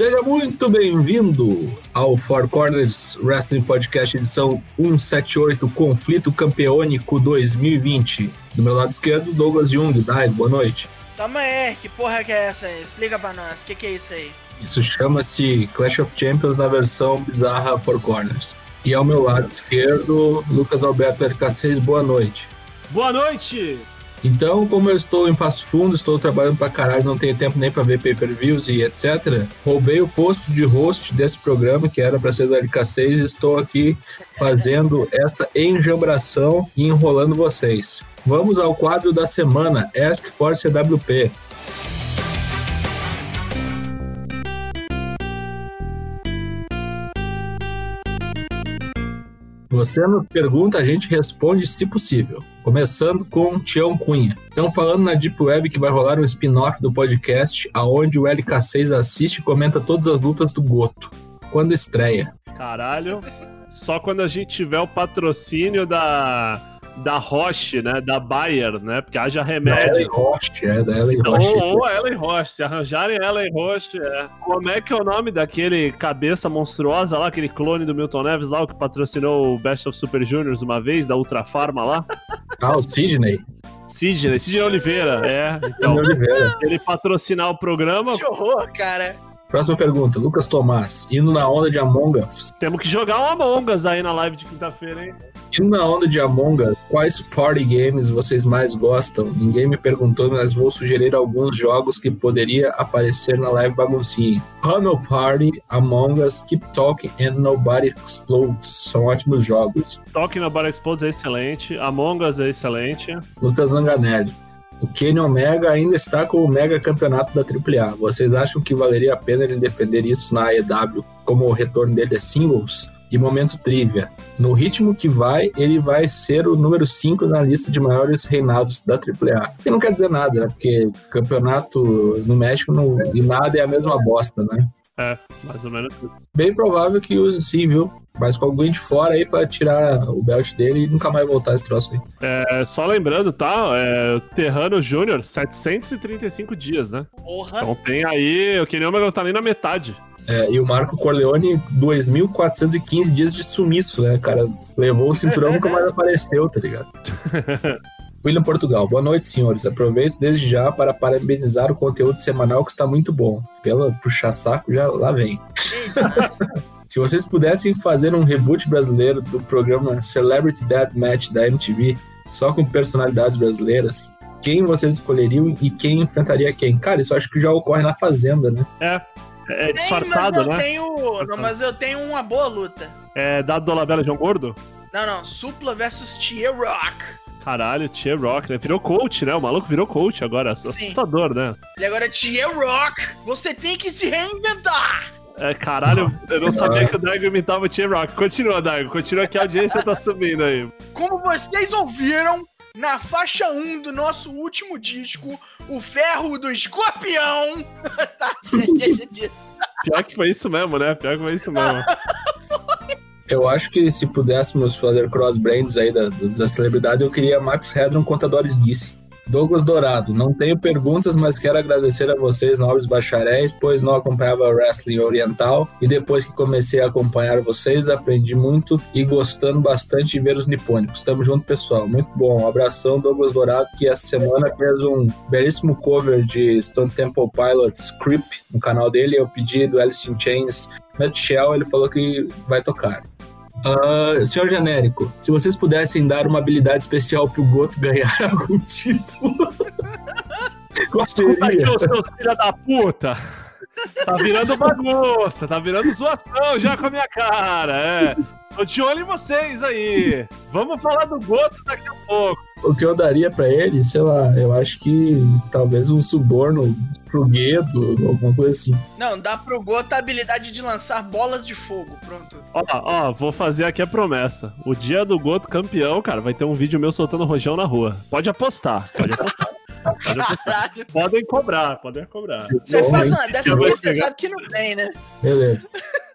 Seja muito bem-vindo ao Four Corners Wrestling Podcast edição 178 Conflito Campeônico 2020. Do meu lado esquerdo, Douglas Jung. Dai, boa noite. Toma aí, que porra que é essa aí? Explica pra nós, o que, que é isso aí? Isso chama-se Clash of Champions na versão bizarra Four Corners. E ao meu lado esquerdo, Lucas Alberto LK6, boa noite. Boa noite! Então, como eu estou em Passo Fundo, estou trabalhando pra caralho, não tenho tempo nem pra ver pay-per-views e etc. Roubei o posto de host desse programa, que era para ser do LK6, e estou aqui fazendo esta enjambração e enrolando vocês. Vamos ao quadro da semana, Ask for CWP. Você nos pergunta, a gente responde se possível. Começando com Tião Cunha. Estão falando na Deep Web que vai rolar um spin-off do podcast, aonde o LK6 assiste e comenta todas as lutas do Goto. Quando estreia? Caralho. Só quando a gente tiver o patrocínio da da Roche, né? Da Bayer, né? Porque haja remédio. Da Ellen Roche, é, da Ellen Roche. Ou, ou Ellen Roche, se arranjarem Ellen Roche, é. Como é que é o nome daquele cabeça monstruosa lá, aquele clone do Milton Neves lá, o que patrocinou o Best of Super Juniors uma vez, da Ultra Pharma lá? ah, o Sidney. Sidney, Sidney Oliveira, é. Então, Oliveira. se ele patrocinar o programa. Que horror, cara. Próxima pergunta, Lucas Tomás. Indo na onda de Among Us. Temos que jogar um Among Us aí na live de quinta-feira, hein? Indo na onda de Among Us, quais party games vocês mais gostam? Ninguém me perguntou, mas vou sugerir alguns jogos que poderia aparecer na live baguncinha. Pummel Party, Among Us, Keep Talking and Nobody Explodes. São ótimos jogos. Talking Nobody Explodes é excelente. Among Us é excelente. Lucas Zanganelli. O Kenny Omega ainda está com o mega campeonato da AAA. Vocês acham que valeria a pena ele defender isso na AEW como o retorno dele é singles? E momento trivia. No ritmo que vai, ele vai ser o número 5 na lista de maiores reinados da AAA. E não quer dizer nada, né? Porque campeonato no México não, e nada é a mesma bosta, né? É, mais ou menos isso. Bem provável que use sim, viu? Mas com alguém de fora aí pra tirar o belt dele e nunca mais voltar esse troço aí. É, só lembrando, tá? É, Terrano Júnior, 735 dias, né? Porra. Então tem aí, o Kenny Omega não tá nem na metade. É, e o Marco Corleone, 2.415 dias de sumiço, né, cara? Levou o cinturão e nunca mais apareceu, tá ligado? William Portugal, boa noite, senhores. Aproveito desde já para parabenizar o conteúdo semanal que está muito bom. Pela puxar saco, já lá vem. Se vocês pudessem fazer um reboot brasileiro do programa Celebrity Deathmatch da MTV, só com personalidades brasileiras, quem vocês escolheriam e quem enfrentaria quem? Cara, isso acho que já ocorre na Fazenda, né? É, é disfarçado, mas eu né? Tenho, não, mas eu tenho uma boa luta. É dado do Labela João Gordo? Não, não. Supla versus Tia Rock. Caralho, Tia Rock, né? Virou coach, né? O maluco virou coach agora. Assustador, né? Ele agora é Tia Rock. Você tem que se reinventar. É, caralho, eu não sabia que o Daigo imitava o Tia Rock. Continua, Daigo. Continua que a audiência tá subindo aí. Como vocês ouviram, na faixa 1 do nosso último disco, o ferro do escorpião. tá, deixa disso. Pior que foi isso mesmo, né? Pior que foi isso mesmo. Eu acho que se pudéssemos fazer cross-brands aí da, da celebridade, eu queria Max Hedron contra Doris Disse. Douglas Dourado, não tenho perguntas, mas quero agradecer a vocês, nobres bacharéis, pois não acompanhava wrestling oriental e depois que comecei a acompanhar vocês, aprendi muito e gostando bastante de ver os nipônicos. Tamo junto, pessoal. Muito bom. Um abração, Douglas Dourado, que essa semana fez um belíssimo cover de Stone Temple Pilots Creep no canal dele. Eu pedi do Alice in Chains Nutshell, ele falou que vai tocar. Uh, senhor genérico, se vocês pudessem dar uma habilidade especial pro Goto ganhar algum título. Qual Escuta aqui, seus filha da puta. Tá virando bagunça, tá virando zoação já com a minha cara, é. Tô de olho em vocês aí. Vamos falar do Goto daqui a pouco. O que eu daria pra ele, sei lá, eu acho que talvez um suborno pro Gueto, alguma coisa assim. Não, dá pro Goto a habilidade de lançar bolas de fogo. Pronto. Ó, ó, vou fazer aqui a promessa. O dia do Goto campeão, cara, vai ter um vídeo meu soltando rojão na rua. Pode apostar, pode apostar. Caralho. Podem cobrar, podem cobrar. Você Bom, faz uma dessa vez, você pegar. sabe que não tem, né? Beleza.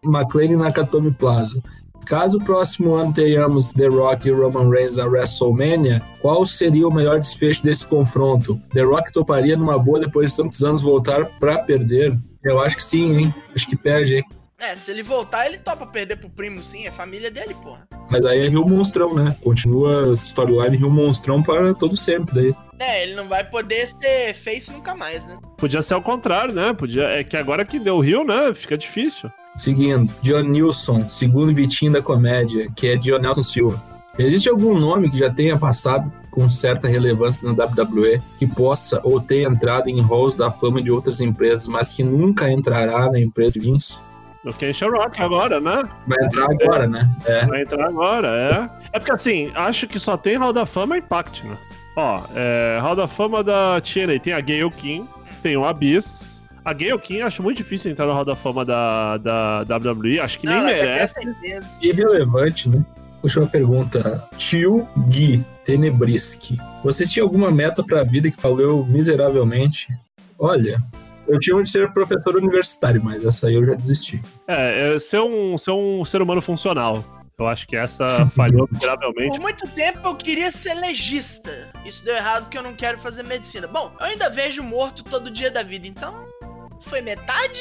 McLean Nakatomi Plaza. Caso o próximo ano tenhamos The Rock e Roman Reigns na WrestleMania, qual seria o melhor desfecho desse confronto? The Rock toparia numa boa depois de tantos anos voltar pra perder? Eu acho que sim, hein? Acho que perde, hein? É, se ele voltar, ele topa perder pro primo, sim. É família dele, porra. Mas aí é Rio Monstrão, né? Continua a storyline Rio Monstrão para todo sempre daí. É, ele não vai poder ser face nunca mais, né? Podia ser ao contrário, né? Podia... É que agora que deu o Rio, né? Fica difícil. Seguindo, John Nilson, segundo Vitinho da comédia, que é John Nelson Silva. Existe algum nome que já tenha passado com certa relevância na WWE que possa ou tenha entrado em halls da fama de outras empresas, mas que nunca entrará na empresa de Vince? O Ken Rock agora, né? Vai entrar agora, né? É. Vai entrar agora, é. É porque assim, acho que só tem Hall da Fama Impact, né? Ó, é, Hall da Fama da TNA tem a Gayle King, tem o Abyss. A Gayle King acho muito difícil entrar na Hall da Fama da, da WWE, acho que nem merece. Irrelevante, né? Última pergunta. Tio Gui Tenebriski. Você tinha alguma meta pra vida que falhou miseravelmente? Olha, eu tinha de ser professor universitário, mas essa aí eu já desisti. É, é ser um, ser um ser humano funcional. Eu acho que essa falhou miseravelmente. Por muito tempo eu queria ser legista. Isso deu errado porque eu não quero fazer medicina. Bom, eu ainda vejo morto todo dia da vida, então foi metade?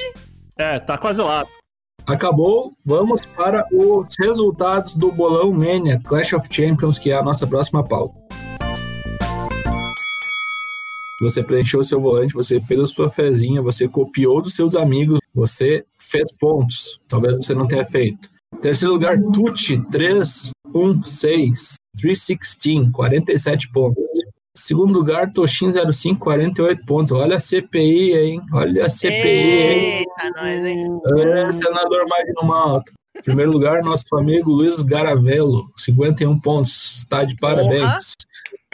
É, tá quase lá. Acabou, vamos para os resultados do Bolão Mania Clash of Champions, que é a nossa próxima pauta. Você preencheu o seu volante, você fez a sua fezinha, você copiou dos seus amigos, você fez pontos. Talvez você não tenha feito. Terceiro lugar, Tucci, 3, 1, 6, 316, 47 pontos. Segundo lugar, Toshin 05, 48 pontos. Olha a CPI, hein? Olha a CPI, hein? Eita, nós, hein? É, senador Magno Malta. Primeiro lugar, nosso amigo Luiz Garavello, 51 pontos. Está de parabéns.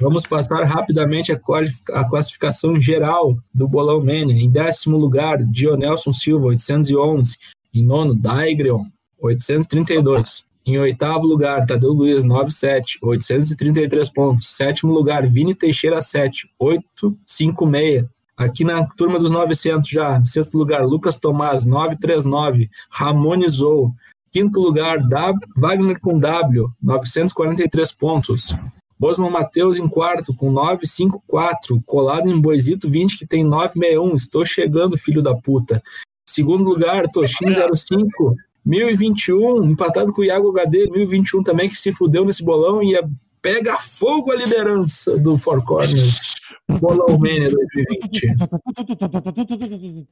Vamos passar rapidamente a, classificação geral do Bolão Mania. Em décimo lugar, Dionelson Silva, 811. Em nono, Daigreon, 832. Em oitavo lugar, Tadeu Luiz, 97, 833 pontos. Sétimo lugar, Vini Teixeira, 7, 856. Aqui na turma dos 900 já. Sexto lugar, Lucas Tomás, 939. Ramonizou. Quinto lugar, w, Wagner com W, 943 pontos. Bosman Matheus em quarto, com 954. Colado em Boisito 20, que tem 961. Estou chegando, filho da puta. Segundo lugar, Toshin 05, 1021, empatado com o Iago HD, 1021 também, que se fudeu nesse bolão e pega fogo a liderança do Four Corners. Bolão Mania 2020.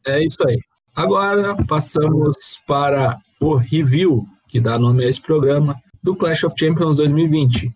É isso aí. Agora passamos para o review, que dá nome a esse programa, do Clash of Champions 2020.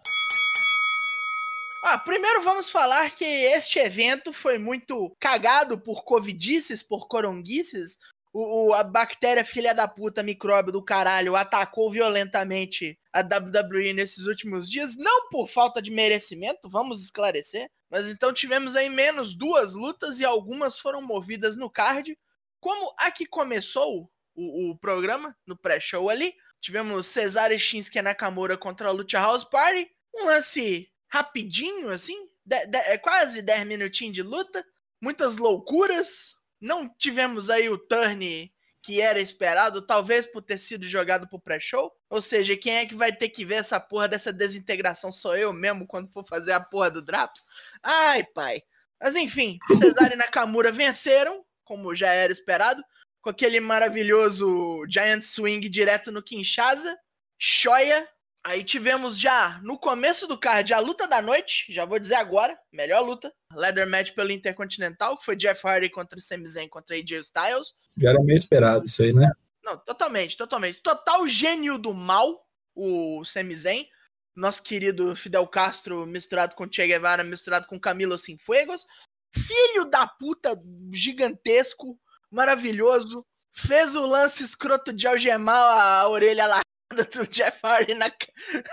Ah, primeiro vamos falar que este evento foi muito cagado por covidices, por coronguices, o, o, a bactéria filha da puta, micróbio do caralho, atacou violentamente a WWE nesses últimos dias, não por falta de merecimento, vamos esclarecer, mas então tivemos aí menos duas lutas e algumas foram movidas no card. Como a que começou o, o programa, no pré-show ali, tivemos Cesare Shinsuke Nakamura contra a Lucha House Party, um lance rapidinho, assim, de, de, é quase 10 minutinhos de luta, muitas loucuras, não tivemos aí o turn que era esperado, talvez por ter sido jogado pro pré-show. Ou seja, quem é que vai ter que ver essa porra dessa desintegração? Sou eu mesmo quando for fazer a porra do Draps? Ai, pai. Mas enfim, Cesare e Nakamura venceram, como já era esperado, com aquele maravilhoso Giant Swing direto no Kinshasa. Shoya Aí tivemos já no começo do card a luta da noite, já vou dizer agora, melhor luta, leather match pelo Intercontinental, que foi Jeff Hardy contra Sami Zayn contra AJ Styles. Já era meio esperado isso aí, né? Não, totalmente, totalmente. Total gênio do mal, o Sami Zayn. Nosso querido Fidel Castro misturado com Che Guevara, misturado com Camilo Sinfuegos. Filho da puta gigantesco, maravilhoso. Fez o lance escroto de algemar a orelha lá do Jeff Hardy na,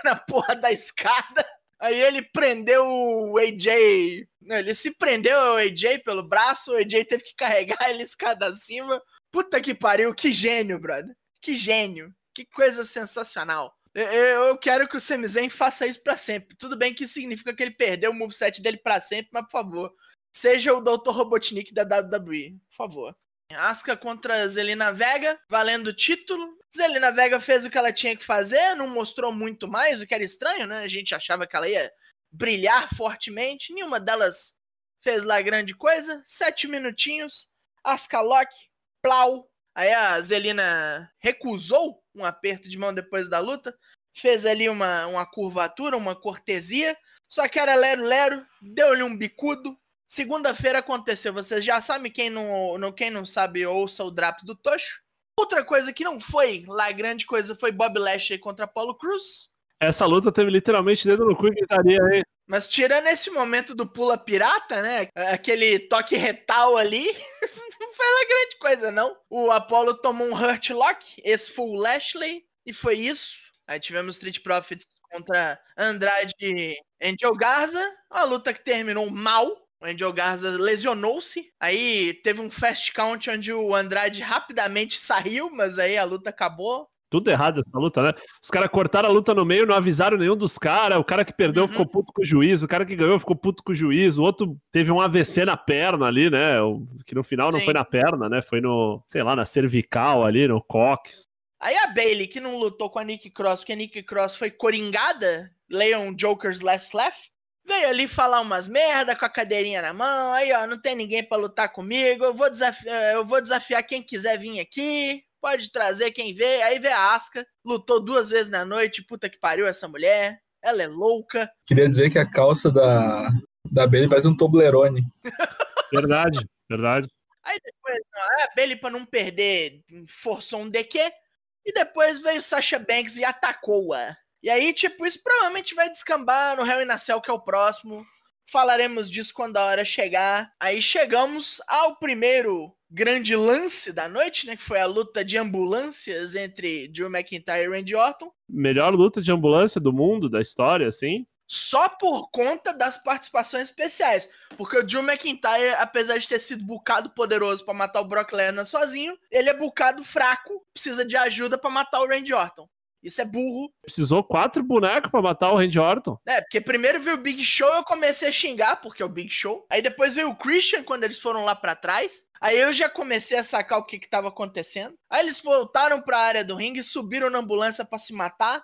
na porra da escada. Aí ele prendeu o AJ. Não, ele se prendeu ao AJ pelo braço, o AJ teve que carregar ele escada acima. Puta que pariu, que gênio, brother. Que gênio. Que coisa sensacional. Eu, eu quero que o Sami faça isso para sempre. Tudo bem que significa que ele perdeu o moveset dele para sempre, mas por favor, seja o Dr. Robotnik da WWE, por favor. Asuka contra Zelina Vega, valendo o título. Zelina Vega fez o que ela tinha que fazer, não mostrou muito mais, o que era estranho, né? A gente achava que ela ia brilhar fortemente. Nenhuma delas fez lá grande coisa. Sete minutinhos. Asuka Lock, plau. Aí a Zelina recusou um aperto de mão depois da luta, fez ali uma, uma curvatura, uma cortesia, só que era lero-lero, deu-lhe um bicudo. Segunda-feira aconteceu, vocês já sabem, quem não, quem não sabe, ouça o draft do Tocho. Outra coisa que não foi lá grande coisa foi Bob Lashley contra Apollo Cruz. Essa luta teve literalmente dedo no cu e gritaria aí. Mas tirando esse momento do pula pirata, né? Aquele toque retal ali, não foi lá grande coisa, não. O Apollo tomou um Hurt Lock, esse foi o Lashley, e foi isso. Aí tivemos Street Profits contra Andrade e Angel Garza. Uma luta que terminou mal. O Angel Garza lesionou-se. Aí teve um fast count onde o Andrade rapidamente saiu, mas aí a luta acabou. Tudo errado essa luta, né? Os caras cortaram a luta no meio, não avisaram nenhum dos caras. O cara que perdeu uhum. ficou puto com o juiz. O cara que ganhou ficou puto com o juiz. O outro teve um AVC na perna ali, né? Que no final Sim. não foi na perna, né? Foi no, sei lá, na cervical ali, no cox. Aí a Bailey, que não lutou com a Nick Cross, porque a Nick Cross foi coringada, leiam Joker's Last Laugh, veio ali falar umas merda com a cadeirinha na mão, aí ó, não tem ninguém para lutar comigo, eu vou, desafiar, eu vou desafiar quem quiser vir aqui, pode trazer quem vê, aí vê a Asca, lutou duas vezes na noite, puta que pariu essa mulher, ela é louca. Queria dizer que a calça da, da Bailey parece um Toblerone. verdade, verdade. Aí depois, a Bailey pra não perder, forçou um DQ, e depois veio Sasha Banks e atacou-a. E aí, tipo, isso provavelmente vai descambar no Hell in a Cell, que é o próximo. Falaremos disso quando a hora chegar. Aí chegamos ao primeiro grande lance da noite, né? Que foi a luta de ambulâncias entre Drew McIntyre e Randy Orton. Melhor luta de ambulância do mundo, da história, assim só por conta das participações especiais. Porque o Drew McIntyre, apesar de ter sido bucado poderoso para matar o Brock Lesnar sozinho, ele é bucado fraco, precisa de ajuda para matar o Randy Orton. Isso é burro. Precisou quatro bonecos para matar o Randy Orton. É, porque primeiro veio o Big Show, eu comecei a xingar, porque é o Big Show. Aí depois veio o Christian, quando eles foram lá para trás. Aí eu já comecei a sacar o que que tava acontecendo. Aí eles voltaram para a área do ringue, subiram na ambulância para se matar.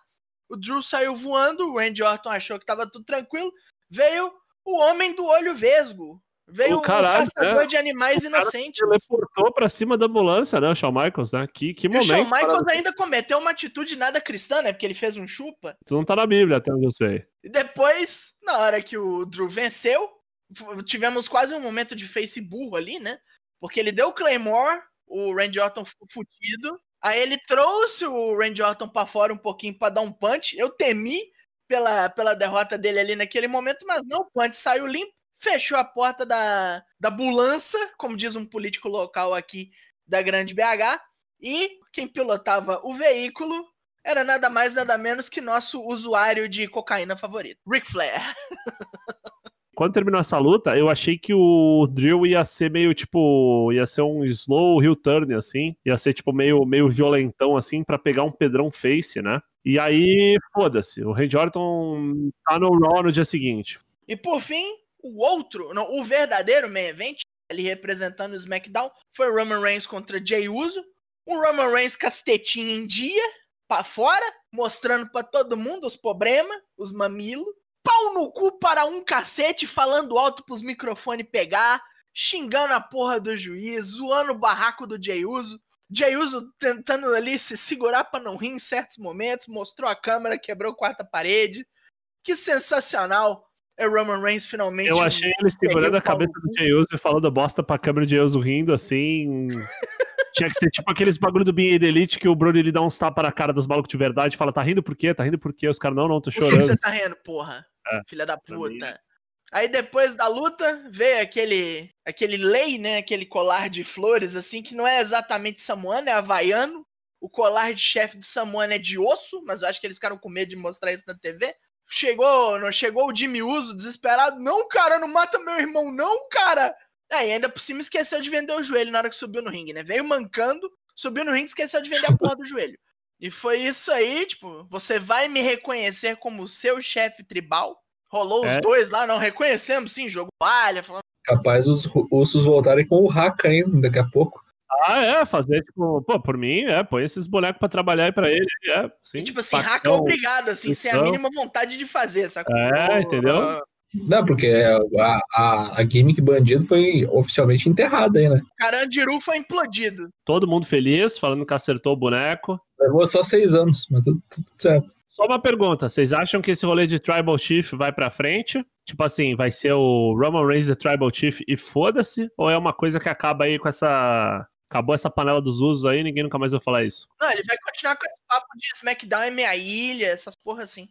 O Drew saiu voando, o Randy Orton achou que tava tudo tranquilo. Veio o homem do olho vesgo. Veio o, caralho, o caçador é. de animais o inocentes. Ele teleportou pra cima da ambulância, né? O Shawn Michaels, né? Que, que momento. o Shawn Michaels para... ainda cometeu uma atitude nada cristã, né? Porque ele fez um chupa. Isso não tá na Bíblia, até onde eu sei. E depois, na hora que o Drew venceu, tivemos quase um momento de face burro ali, né? Porque ele deu o Claymore, o Randy Orton ficou fudido. Aí ele trouxe o Randy Orton para fora um pouquinho para dar um punch. Eu temi pela, pela derrota dele ali naquele momento, mas não, o punch saiu limpo, fechou a porta da, da bulança, como diz um político local aqui da Grande BH, e quem pilotava o veículo era nada mais nada menos que nosso usuário de cocaína favorito, Ric Flair. quando terminou essa luta, eu achei que o Drill ia ser meio tipo. ia ser um slow heel turn, assim. Ia ser tipo meio, meio violentão, assim, para pegar um Pedrão face, né? E aí, foda-se, o Randy Orton tá no Raw no dia seguinte. E por fim, o outro, não, o verdadeiro main event, ele representando o SmackDown, foi Roman Reigns contra Jay Uso. Um Roman Reigns castetinho em dia, para fora, mostrando para todo mundo os problemas, os mamilos pau no cu para um cacete, falando alto pros microfones pegar, xingando a porra do juiz, zoando o barraco do Jay Uso. Jay Uso tentando ali se segurar para não rir em certos momentos, mostrou a câmera, quebrou quarta parede. Que sensacional é Roman Reigns finalmente. Eu achei ele segurando a cabeça do Jay Uso e falando bosta pra câmera de Jay Uso rindo assim. Tinha que ser tipo aqueles bagulho do Being Elite que o Bruno ele dá uns tapas na cara dos malucos de verdade e fala: tá rindo por quê? Tá rindo por quê? Os caras, não, não, tô chorando. Por que você tá rindo, porra? É, filha da puta. Aí depois da luta, veio aquele aquele lei, né? Aquele colar de flores, assim, que não é exatamente samuano, é havaiano. O colar de chefe do samuano é de osso, mas eu acho que eles ficaram com medo de mostrar isso na TV. Chegou, não chegou o Jimmy Uso desesperado. Não, cara, não mata meu irmão, não, cara. É, e ainda por cima esqueceu de vender o joelho na hora que subiu no ringue, né? Veio mancando, subiu no ringue e esqueceu de vender a porra do joelho. E foi isso aí, tipo, você vai me reconhecer como seu chefe tribal? Rolou é. os dois lá, não reconhecemos, sim, jogo palha, falando. Capaz os russos voltarem com o Haka ainda daqui a pouco. Ah, é, fazer, tipo, pô, por mim, é, põe esses bonecos pra trabalhar aí pra ele, é, sim. E, tipo assim, Haka é obrigado, assim, sem a mínima vontade de fazer, sacou? É, entendeu? Não, porque a, a, a gimmick bandido foi oficialmente enterrada aí, né? Carandiru foi implodido. Todo mundo feliz, falando que acertou o boneco. Levou só seis anos, mas tudo, tudo certo. Só uma pergunta, vocês acham que esse rolê de Tribal Chief vai pra frente? Tipo assim, vai ser o Roman Reigns the Tribal Chief e foda-se? Ou é uma coisa que acaba aí com essa... Acabou essa panela dos usos aí, ninguém nunca mais vai falar isso. Não, ele vai continuar com esse papo de SmackDown é minha ilha, essas porra assim.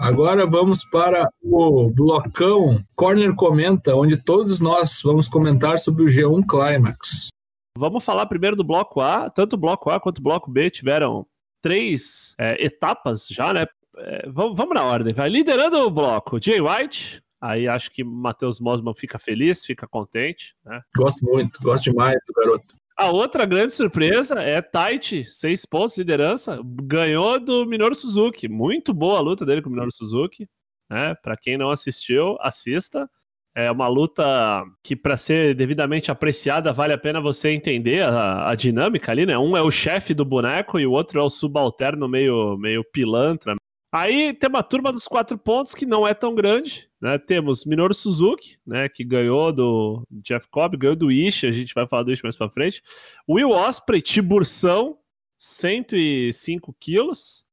Agora vamos para o blocão Corner Comenta, onde todos nós vamos comentar sobre o G1 Climax. Vamos falar primeiro do bloco A. Tanto o bloco A quanto o bloco B tiveram três é, etapas já, né? É, vamos, vamos na ordem, vai. Liderando o bloco, Jay White. Aí acho que Matheus Mosman fica feliz, fica contente, né? Gosto muito, gosto demais do garoto. A outra grande surpresa é Taichi, seis pontos, liderança, ganhou do Minoru Suzuki. Muito boa a luta dele com o Minoru Suzuki. Né? Para quem não assistiu, assista. É uma luta que, para ser devidamente apreciada, vale a pena você entender a, a dinâmica ali, né? Um é o chefe do boneco e o outro é o subalterno meio, meio pilantra, Aí tem uma turma dos quatro pontos que não é tão grande, né? Temos Minoru Suzuki, né, que ganhou do Jeff Cobb, ganhou do Ishi, a gente vai falar do Ishi mais pra frente. Will Osprey, Tiburção, 105 quilos.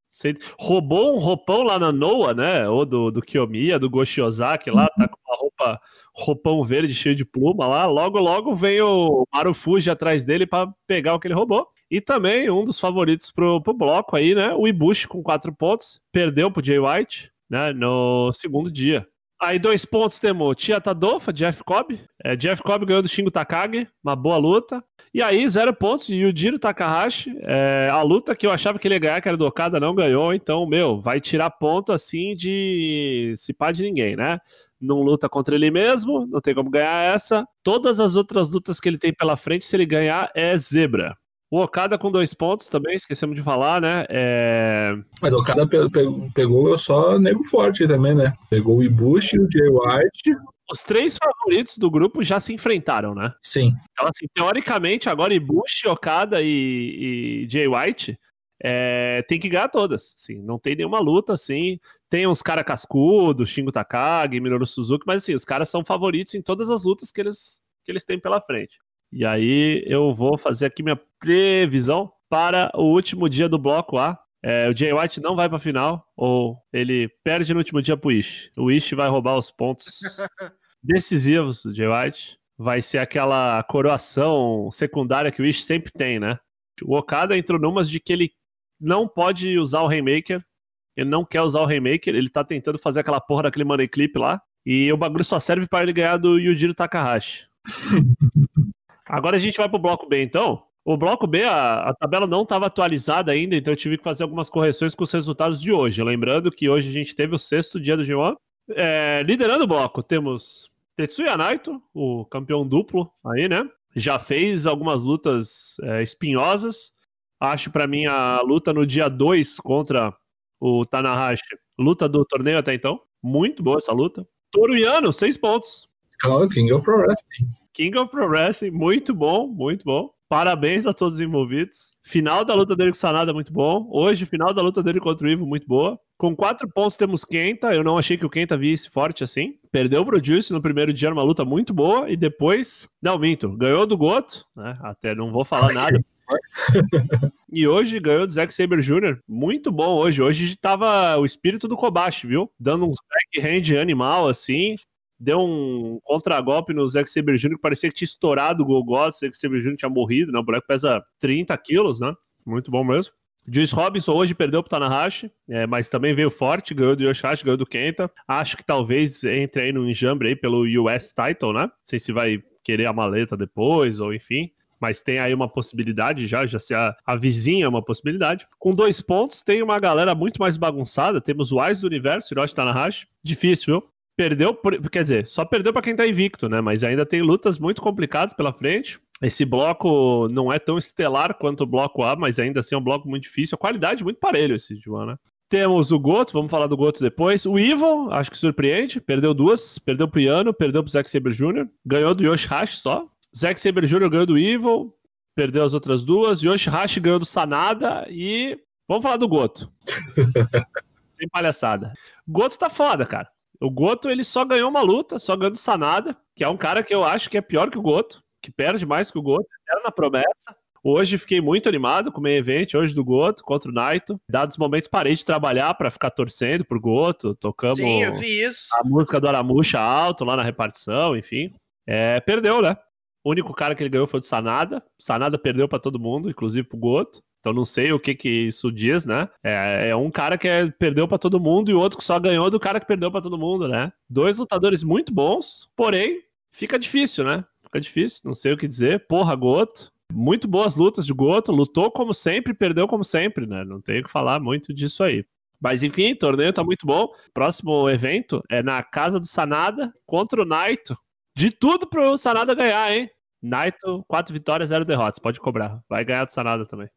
Roubou um roupão lá na Noa, né? Ou do, do Kiyomiya, do Goshi Ozaki lá, tá com uma roupa, roupão verde cheio de pluma lá. Logo, logo vem o Marufuji atrás dele para pegar o que ele roubou. E também um dos favoritos pro, pro bloco aí, né? O Ibushi com quatro pontos. Perdeu pro Jay White, né? No segundo dia. Aí dois pontos temos Tia Tadofa, Jeff Cobb. É, Jeff Cobb ganhou do Shingo Takagi, uma boa luta. E aí, zero pontos, Yujiro Takahashi. É, a luta que eu achava que ele ia ganhar, que era do Okada, não ganhou. Então, meu, vai tirar ponto assim de se pá de ninguém, né? Não luta contra ele mesmo, não tem como ganhar essa. Todas as outras lutas que ele tem pela frente, se ele ganhar, é zebra. O Okada com dois pontos também, esquecemos de falar, né? É... Mas o Okada pe pe pegou só nego forte também, né? Pegou o Ibushi, o Jay White. Os três favoritos do grupo já se enfrentaram, né? Sim. Então, assim, teoricamente, agora Ibushi, Okada e, e Jay White é, tem que ganhar todas. Assim, não tem nenhuma luta, assim. Tem uns caras cascudos, Shingo Takagi, Minoru Suzuki, mas assim, os caras são favoritos em todas as lutas que eles, que eles têm pela frente. E aí eu vou fazer aqui minha previsão para o último dia do bloco A. É, o Jay White não vai para a final, ou ele perde no último dia pro Ish. O Ish vai roubar os pontos decisivos do Jay White. Vai ser aquela coroação secundária que o Ish sempre tem, né? O Okada entrou numas de que ele não pode usar o Rainmaker. Ele não quer usar o Rainmaker, ele tá tentando fazer aquela porra daquele Money Clip lá. E o bagulho só serve para ele ganhar do Yujiro Takahashi. Agora a gente vai pro bloco B, então. O bloco B, a, a tabela não estava atualizada ainda, então eu tive que fazer algumas correções com os resultados de hoje. Lembrando que hoje a gente teve o sexto dia do G1. É, liderando o bloco, temos Tetsuya Naito, o campeão duplo aí, né? Já fez algumas lutas é, espinhosas. Acho para mim a luta no dia 2 contra o Tanahashi, luta do torneio até então. Muito boa essa luta. Toruiano, seis pontos. Claro, King of Pro Wrestling. King of Pro Wrestling, muito bom, muito bom. Parabéns a todos os envolvidos. Final da luta dele com o Sanada, muito bom. Hoje, final da luta dele contra o Ivo, muito boa. Com quatro pontos temos Kenta. Eu não achei que o Kenta visse forte assim. Perdeu pro Juice no primeiro dia, uma luta muito boa. E depois, não, minto, ganhou do Goto, né? Até não vou falar nada. e hoje ganhou do Zack Saber Jr. Muito bom hoje. Hoje tava o espírito do Kobashi, viu? Dando uns backhand animal assim deu um contragolpe no Zack Saber Jr. que parecia que tinha estourado o Golgot, o Zack Saber Jr. tinha morrido, né? O boneco pesa 30 quilos, né? Muito bom mesmo. Juice Robinson hoje perdeu pro Tanahashi, é, mas também veio forte, ganhou do Yoshihashi, ganhou do Kenta. Acho que talvez entre aí no enjambre aí pelo US Title, né? Não sei se vai querer a maleta depois, ou enfim. Mas tem aí uma possibilidade já, já se a, a vizinha é uma possibilidade. Com dois pontos, tem uma galera muito mais bagunçada. Temos o Ais do Universo, Hiroshi Tanahashi. Difícil, viu? Perdeu, por, quer dizer, só perdeu para quem tá invicto, né? Mas ainda tem lutas muito complicadas pela frente. Esse bloco não é tão estelar quanto o bloco A, mas ainda assim é um bloco muito difícil. A qualidade muito parelho esse João, né? Temos o Goto, vamos falar do Goto depois. O Evil, acho que surpreende, perdeu duas, perdeu pro Yano, perdeu pro Zack Saber Jr., ganhou do Yoshihashi só. Zack Saber Jr. ganhou do Evil, perdeu as outras duas. Yoshihashi ganhou do Sanada e vamos falar do Goto. sem palhaçada. Goto tá foda, cara. O Goto, ele só ganhou uma luta, só ganhou do Sanada, que é um cara que eu acho que é pior que o Goto, que perde mais que o Goto, era na promessa. Hoje fiquei muito animado com o meio evento hoje do Goto contra o Naito. Dados momentos parei de trabalhar para ficar torcendo pro Goto, tocamos Sim, eu vi isso. a música do Aramuxa alto lá na repartição, enfim. É, perdeu, né? O único cara que ele ganhou foi o Sanada. Sanada perdeu para todo mundo, inclusive pro Goto. Então não sei o que que isso diz, né? É, é um cara que é, perdeu para todo mundo e o outro que só ganhou do cara que perdeu para todo mundo, né? Dois lutadores muito bons, porém fica difícil, né? Fica difícil, não sei o que dizer. Porra, Goto. Muito boas lutas de Goto, lutou como sempre, perdeu como sempre, né? Não tenho que falar muito disso aí. Mas enfim, o torneio tá muito bom. Próximo evento é na casa do Sanada contra o Naito. De tudo pro Sanada ganhar, hein? Naito, quatro vitórias, zero derrotas. Pode cobrar. Vai ganhar do Sanada também.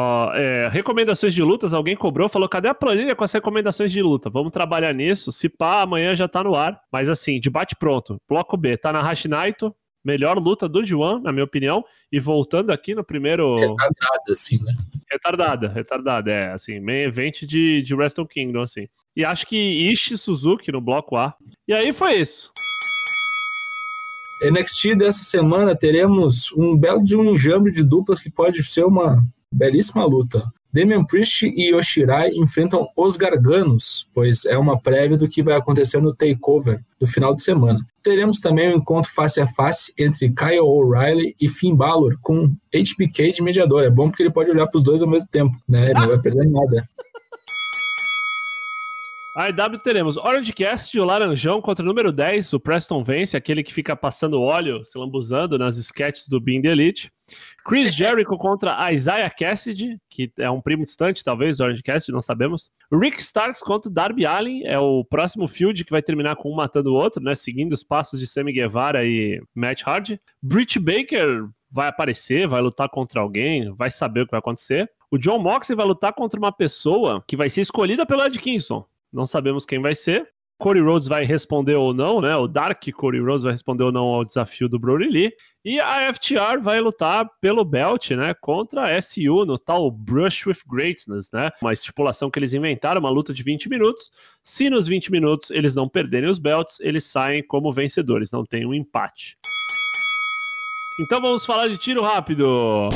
Ó, é, recomendações de lutas, alguém cobrou, falou: cadê a planilha com as recomendações de luta? Vamos trabalhar nisso. Se pá, amanhã já tá no ar. Mas assim, debate pronto. Bloco B, tá na Naito, melhor luta do Juan, na minha opinião. E voltando aqui no primeiro. Retardada, assim, né? Retardada, retardada, é, assim, main event de, de Wrestle Kingdom, assim. E acho que Ishi Suzuki no bloco A. E aí foi isso. NXT dessa semana teremos um belo de um enjambre de duplas que pode ser uma belíssima luta. Damian Priest e Yoshirai enfrentam os Garganos, pois é uma prévia do que vai acontecer no Takeover do final de semana. Teremos também um encontro face a face entre Kyle O'Reilly e Finn Balor com HBK de mediador. É bom porque ele pode olhar para os dois ao mesmo tempo, né? Ele não vai perder nada. A EW teremos Orange Cast e o Laranjão contra o número 10, o Preston Vence, aquele que fica passando óleo, se lambuzando nas sketches do Being the Elite. Chris Jericho contra Isaiah Cassidy, que é um primo distante, talvez, do Orange Cassidy, não sabemos. Rick Starks contra Darby Allin, é o próximo field que vai terminar com um matando o outro, né? Seguindo os passos de Sammy Guevara e Matt Hardy. Britt Baker vai aparecer, vai lutar contra alguém, vai saber o que vai acontecer. O John Moxley vai lutar contra uma pessoa que vai ser escolhida pelo Ed Kingston. Não sabemos quem vai ser. Cody Rhodes vai responder ou não, né? O Dark Cody Rhodes vai responder ou não ao desafio do Brody Lee. E a FTR vai lutar pelo belt, né? Contra a SU no tal Brush with Greatness, né? Uma estipulação que eles inventaram, uma luta de 20 minutos. Se nos 20 minutos eles não perderem os belts, eles saem como vencedores, não tem um empate. Então vamos falar de tiro rápido.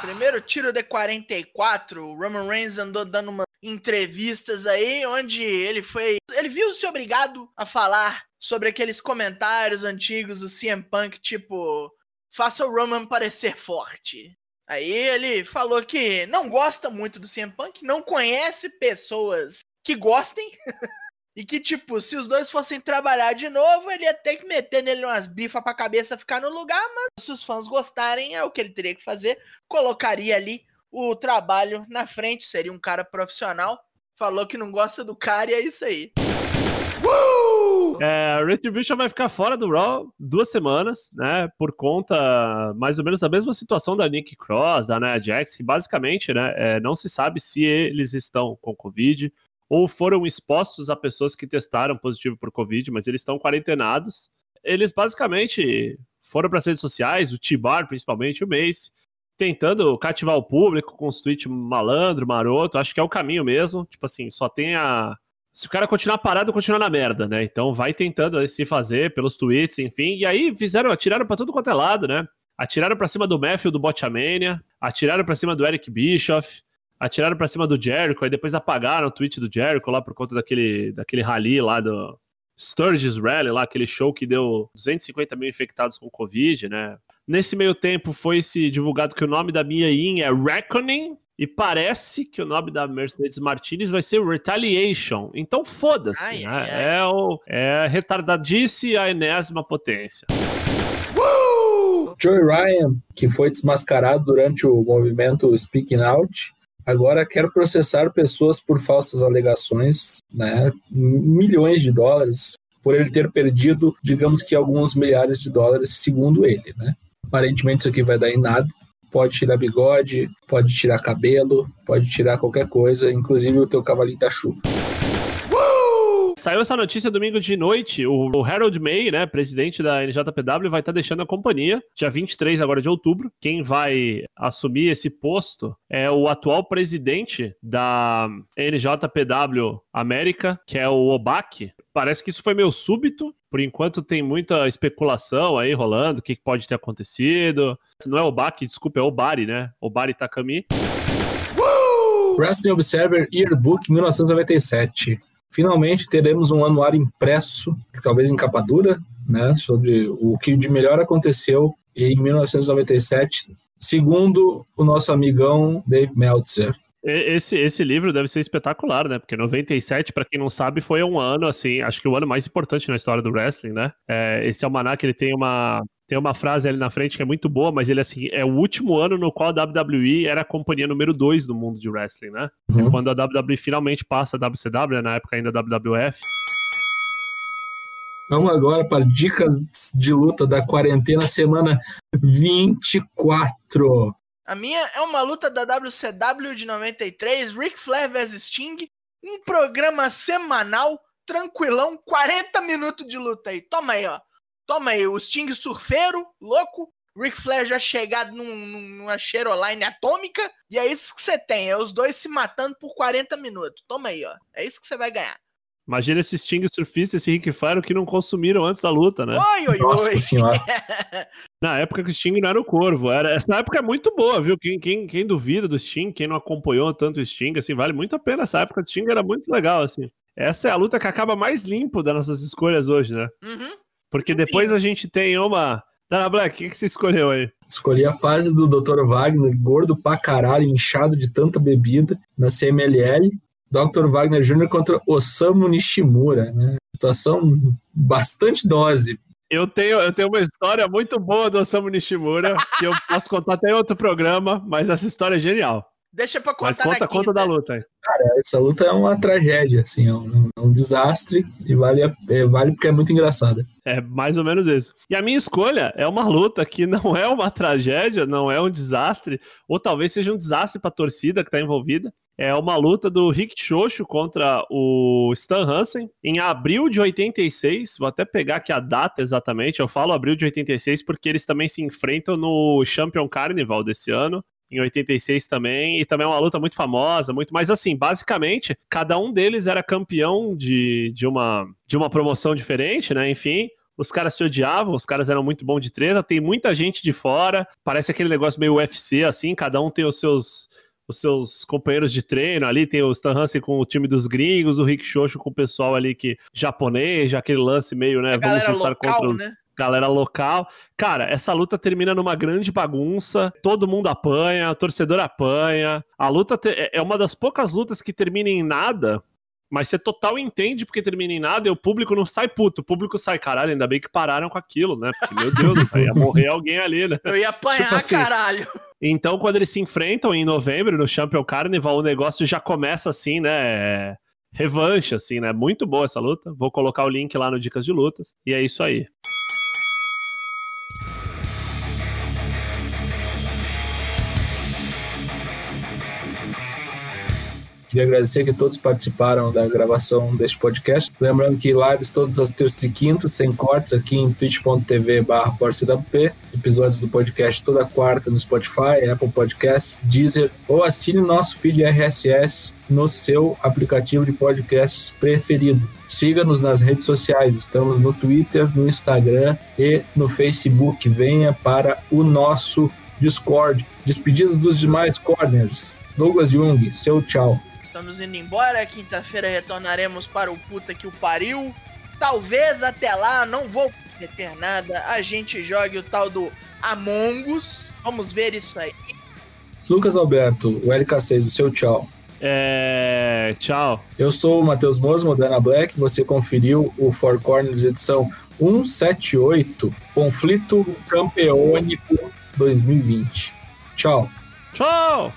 Primeiro tiro de 44, o Roman Reigns andou dando uma entrevistas aí, onde ele foi. Ele viu-se obrigado a falar sobre aqueles comentários antigos do CM Punk, tipo, faça o Roman parecer forte. Aí ele falou que não gosta muito do CM Punk, não conhece pessoas que gostem. e que, tipo, se os dois fossem trabalhar de novo, ele ia ter que meter nele umas bifas pra cabeça ficar no lugar, mas se os fãs gostarem, é o que ele teria que fazer. Colocaria ali o trabalho na frente, seria um cara profissional. Falou que não gosta do cara e é isso aí. É, Retribution vai ficar fora do Raw duas semanas, né? Por conta mais ou menos da mesma situação da Nick Cross, da Nia Jax, que basicamente, né? É, não se sabe se eles estão com Covid ou foram expostos a pessoas que testaram positivo por Covid, mas eles estão quarentenados. Eles basicamente foram para as redes sociais, o T-Bar principalmente, o Mace, tentando cativar o público com os tweets malandro, maroto. Acho que é o caminho mesmo. Tipo assim, só tem a. Se o cara continuar parado, continua na merda, né? Então vai tentando se fazer pelos tweets, enfim. E aí fizeram, atiraram para tudo quanto é lado, né? Atiraram para cima do Matthew do Botchamania, atiraram para cima do Eric Bischoff, atiraram para cima do Jericho, aí depois apagaram o tweet do Jericho lá por conta daquele, daquele rally lá do Sturgis Rally, lá aquele show que deu 250 mil infectados com Covid, né? Nesse meio tempo foi se divulgado que o nome da Mia Yin é Reckoning e parece que o nome da Mercedes Martinez vai ser Retaliation. Então foda-se, né? É, o, é retardadice a enésima potência. Joey Ryan, que foi desmascarado durante o movimento Speaking Out, agora quer processar pessoas por falsas alegações, né? Milhões de dólares por ele ter perdido, digamos que alguns milhares de dólares, segundo ele, né? Aparentemente isso aqui vai dar em nada. Pode tirar bigode, pode tirar cabelo, pode tirar qualquer coisa, inclusive o teu cavalinho da chuva. Saiu essa notícia domingo de noite. O, Harold May, né, presidente da NJPW, vai estar deixando a companhia dia 23 agora de outubro. Quem vai assumir esse posto é o atual presidente da NJPW América, que é o Obak. Parece que isso foi meio súbito. Por enquanto tem muita especulação aí rolando, o que pode ter acontecido. Não é o Obak, desculpa, é o Bari, né? O Bari Takami. Wrestling Observer Yearbook 1997 finalmente teremos um anuário impresso, talvez em capa dura, né, sobre o que de melhor aconteceu em 1997, segundo o nosso amigão Dave Meltzer. Esse, esse livro deve ser espetacular, né? Porque 97, para quem não sabe, foi um ano, assim, acho que o ano mais importante na história do wrestling, né? É, esse almanac, ele tem uma, tem uma frase ali na frente que é muito boa, mas ele, assim, é o último ano no qual a WWE era a companhia número 2 do mundo de wrestling, né? Uhum. É quando a WWE finalmente passa a WCW, né? na época ainda WWF. Vamos agora para dicas de luta da quarentena, semana 24. A minha é uma luta da WCW de 93, Ric Flair vs Sting, um programa semanal, tranquilão, 40 minutos de luta aí. Toma aí, ó. Toma aí, o Sting surfeiro, louco, Ric Flair já chegado num, numa Cheroline atômica, e é isso que você tem, é os dois se matando por 40 minutos. Toma aí, ó. É isso que você vai ganhar. Imagina esse Sting surfista, esse Rick Flair que não consumiram antes da luta, né? Oi, oi, Nossa oi. Senhora. Na época que o Sting não era o Corvo. Era, essa época é muito boa, viu? Quem, quem, quem duvida do Sting, quem não acompanhou tanto o Sting, assim, vale muito a pena. Essa época do Sting era muito legal, assim. Essa é a luta que acaba mais limpo das nossas escolhas hoje, né? Uhum. Porque depois a gente tem uma. Dana Black, o que, que você escolheu aí? Escolhi a fase do Dr. Wagner, gordo pra caralho, inchado de tanta bebida, na CMLL. Dr. Wagner Jr. contra Osamu Nishimura, né? Situação bastante dose. Eu tenho, eu tenho uma história muito boa do Osamu Nishimura, que eu posso contar até em outro programa, mas essa história é genial. Deixa pra contar Mas conta, conta da luta aí. Cara, essa luta é uma tragédia, assim, é um, é um desastre e vale, é, vale porque é muito engraçada. É mais ou menos isso. E a minha escolha é uma luta que não é uma tragédia, não é um desastre, ou talvez seja um desastre pra torcida que tá envolvida. É uma luta do Rick Xoxo contra o Stan Hansen em abril de 86. Vou até pegar aqui a data exatamente. Eu falo abril de 86 porque eles também se enfrentam no Champion Carnival desse ano em 86 também, e também é uma luta muito famosa, muito mais assim, basicamente, cada um deles era campeão de, de, uma, de uma promoção diferente, né? Enfim, os caras se odiavam, os caras eram muito bons de treta, tem muita gente de fora, parece aquele negócio meio UFC, assim, cada um tem os seus os seus companheiros de treino ali, tem o Stan Hansen com o time dos gringos, o Rick Xoxo com o pessoal ali que japonês, já aquele lance meio, né, A vamos lutar local, contra os, né? galera local. Cara, essa luta termina numa grande bagunça, todo mundo apanha, o torcedor apanha. A luta te... é uma das poucas lutas que termina em nada, mas você total entende porque termina em nada e o público não sai puto. O público sai, caralho, ainda bem que pararam com aquilo, né? Porque, meu Deus, ia morrer alguém ali, né? Eu ia apanhar, tipo assim, caralho. Então, quando eles se enfrentam em novembro no Champion Carnival, o negócio já começa assim, né? Revanche, assim, né? Muito boa essa luta. Vou colocar o link lá no Dicas de Lutas. E é isso aí. Queria agradecer que todos participaram da gravação deste podcast. Lembrando que lives todas as terças e quintas, sem cortes, aqui em twitch.tv barra Episódios do podcast toda quarta no Spotify, Apple Podcasts, Deezer ou assine nosso feed RSS no seu aplicativo de podcasts preferido. Siga-nos nas redes sociais, estamos no Twitter, no Instagram e no Facebook. Venha para o nosso Discord. Despedidas dos demais corners. Douglas Jung, seu tchau. Estamos indo embora. Quinta-feira retornaremos para o puta que o pariu. Talvez até lá, não vou meter nada. A gente jogue o tal do Among Us. Vamos ver isso aí. Lucas Alberto, o LKC, do seu tchau. É. Tchau. Eu sou o Matheus Mosmo, Dana Black. Você conferiu o Four Corners edição 178, Conflito Campeônico 2020. Tchau. Tchau!